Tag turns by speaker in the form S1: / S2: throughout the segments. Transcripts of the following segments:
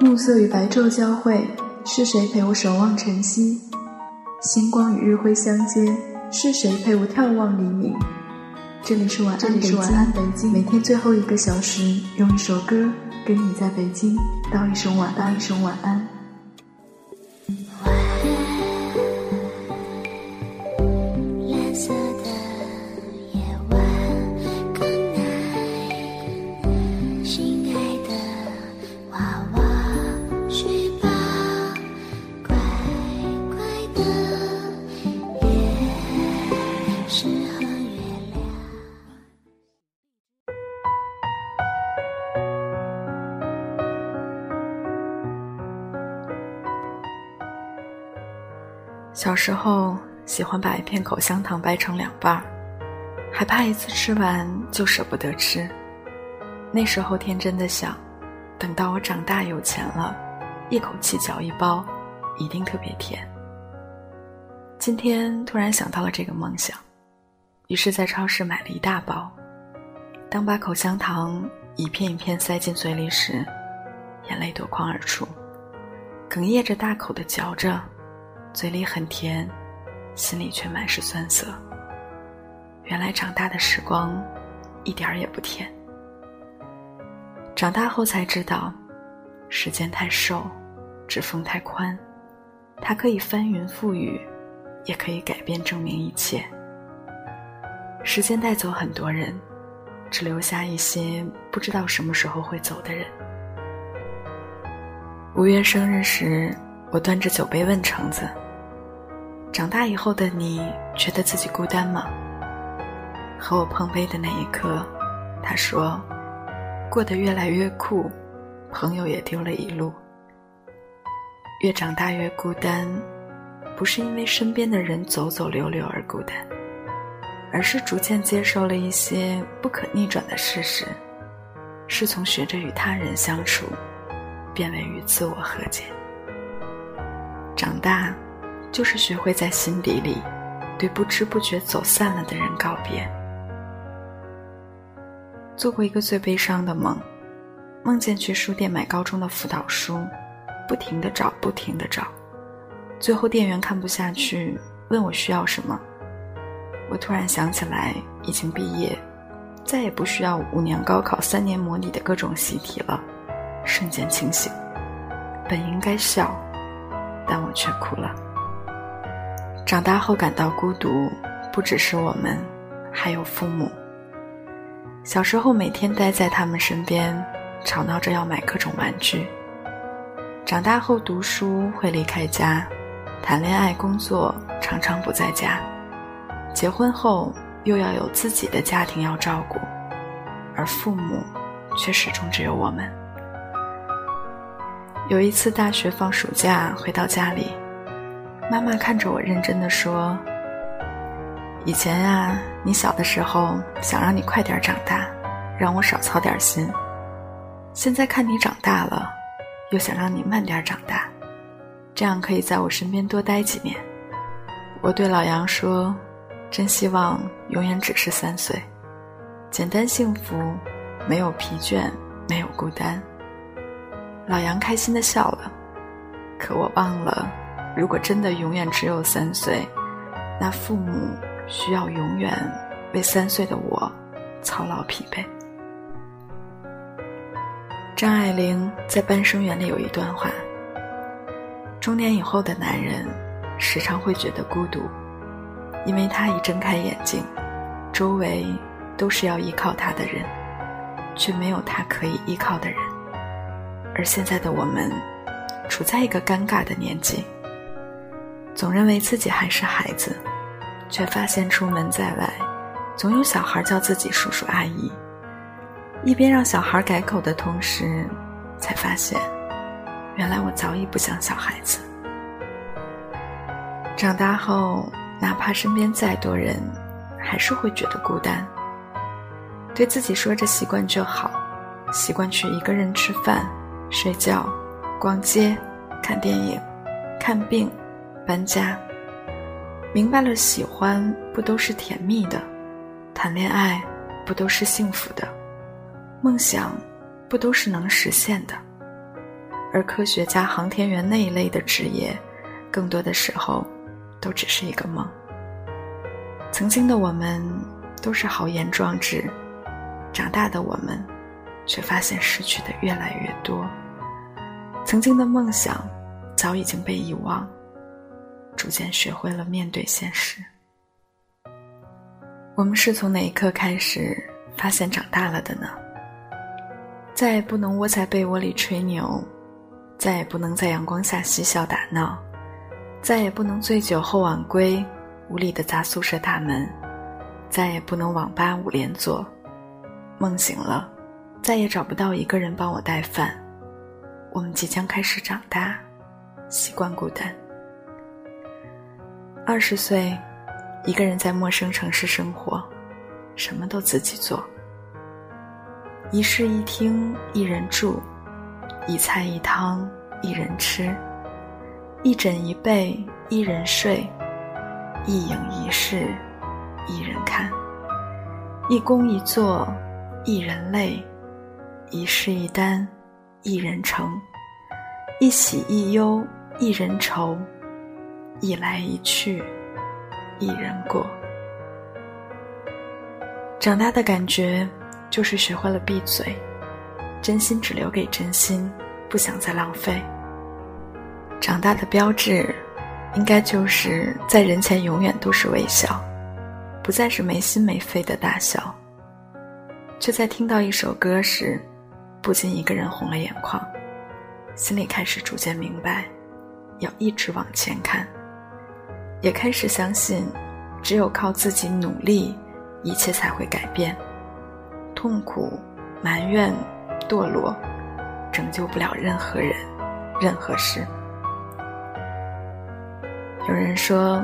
S1: 暮色与白昼交汇，是谁陪我守望晨曦？星光与日辉相接，是谁陪我眺望黎明？这里是晚安北京，每天最后一个小时，用一首歌跟你在北京道一声晚安，一声晚安。
S2: 小时候喜欢把一片口香糖掰成两半儿，还怕一次吃完就舍不得吃。那时候天真的想，等到我长大有钱了，一口气嚼一包，一定特别甜。今天突然想到了这个梦想，于是在超市买了一大包。当把口香糖一片一片塞进嘴里时，眼泪夺眶而出，哽咽着大口的嚼着。嘴里很甜，心里却满是酸涩。原来长大的时光，一点儿也不甜。长大后才知道，时间太瘦，指缝太宽，它可以翻云覆雨，也可以改变证明一切。时间带走很多人，只留下一些不知道什么时候会走的人。五月生日时，我端着酒杯问橙子。长大以后的你，觉得自己孤单吗？和我碰杯的那一刻，他说：“过得越来越酷，朋友也丢了一路。越长大越孤单，不是因为身边的人走走留留而孤单，而是逐渐接受了一些不可逆转的事实，是从学着与他人相处，变为与自我和解。长大。”就是学会在心底里，对不知不觉走散了的人告别。做过一个最悲伤的梦，梦见去书店买高中的辅导书，不停的找，不停的找，最后店员看不下去，问我需要什么。我突然想起来，已经毕业，再也不需要五年高考、三年模拟的各种习题了，瞬间清醒。本应该笑，但我却哭了。长大后感到孤独，不只是我们，还有父母。小时候每天待在他们身边，吵闹着要买各种玩具。长大后读书会离开家，谈恋爱、工作常常不在家。结婚后又要有自己的家庭要照顾，而父母却始终只有我们。有一次大学放暑假回到家里。妈妈看着我，认真的说：“以前呀，你小的时候想让你快点长大，让我少操点心。现在看你长大了，又想让你慢点长大，这样可以在我身边多待几年。”我对老杨说：“真希望永远只是三岁，简单幸福，没有疲倦，没有孤单。”老杨开心的笑了，可我忘了。如果真的永远只有三岁，那父母需要永远为三岁的我操劳疲惫。张爱玲在《半生缘》里有一段话：中年以后的男人时常会觉得孤独，因为他一睁开眼睛，周围都是要依靠他的人，却没有他可以依靠的人。而现在的我们，处在一个尴尬的年纪。总认为自己还是孩子，却发现出门在外，总有小孩叫自己叔叔阿姨。一边让小孩改口的同时，才发现，原来我早已不像小孩子。长大后，哪怕身边再多人，还是会觉得孤单。对自己说着习惯就好，习惯去一个人吃饭、睡觉、逛街、看电影、看病。搬家，明白了，喜欢不都是甜蜜的，谈恋爱不都是幸福的，梦想不都是能实现的，而科学家、航天员那一类的职业，更多的时候都只是一个梦。曾经的我们都是豪言壮志，长大的我们却发现失去的越来越多。曾经的梦想早已经被遗忘，逐渐学会了面对现实。我们是从哪一刻开始发现长大了的呢？再也不能窝在被窝里吹牛，再也不能在阳光下嬉笑打闹，再也不能醉酒后晚归，无力的砸宿舍大门，再也不能网吧五连坐。梦醒了，再也找不到一个人帮我带饭。我们即将开始长大，习惯孤单。二十岁，一个人在陌生城市生活，什么都自己做。一室一厅一人住，一菜一汤一人吃，一枕一被一人睡，一影一事一人看，一工一作一人累，一事一单。一人成，一喜一忧一人愁，一来一去一人过。长大的感觉就是学会了闭嘴，真心只留给真心，不想再浪费。长大的标志，应该就是在人前永远都是微笑，不再是没心没肺的大笑，却在听到一首歌时。不禁一个人红了眼眶，心里开始逐渐明白，要一直往前看，也开始相信，只有靠自己努力，一切才会改变。痛苦、埋怨、堕落，拯救不了任何人、任何事。有人说，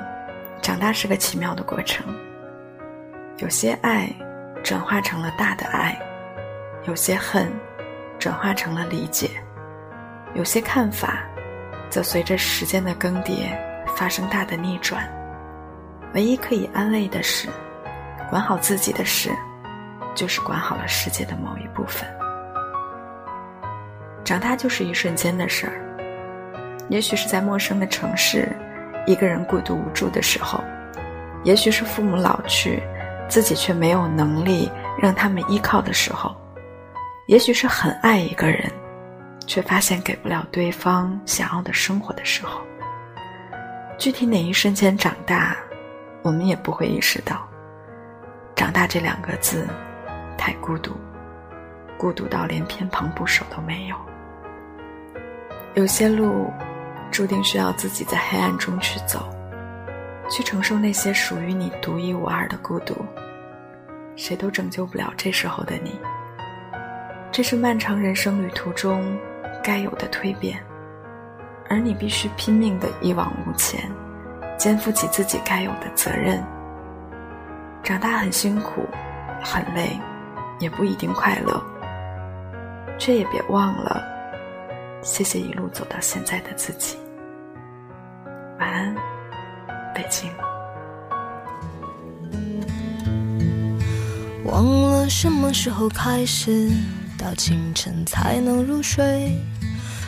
S2: 长大是个奇妙的过程，有些爱转化成了大的爱，有些恨。转化成了理解，有些看法，则随着时间的更迭发生大的逆转。唯一可以安慰的是，管好自己的事，就是管好了世界的某一部分。长大就是一瞬间的事儿，也许是在陌生的城市，一个人孤独无助的时候；也许是父母老去，自己却没有能力让他们依靠的时候。也许是很爱一个人，却发现给不了对方想要的生活的时候。具体哪一瞬间长大，我们也不会意识到。长大这两个字，太孤独，孤独到连偏旁部首都没有。有些路，注定需要自己在黑暗中去走，去承受那些属于你独一无二的孤独。谁都拯救不了这时候的你。这是漫长人生旅途中该有的蜕变，而你必须拼命的一往无前，肩负起自己该有的责任。长大很辛苦，很累，也不一定快乐，却也别忘了，谢谢一路走到现在的自己。晚安，北京。
S3: 忘了什么时候开始。到清晨才能入睡，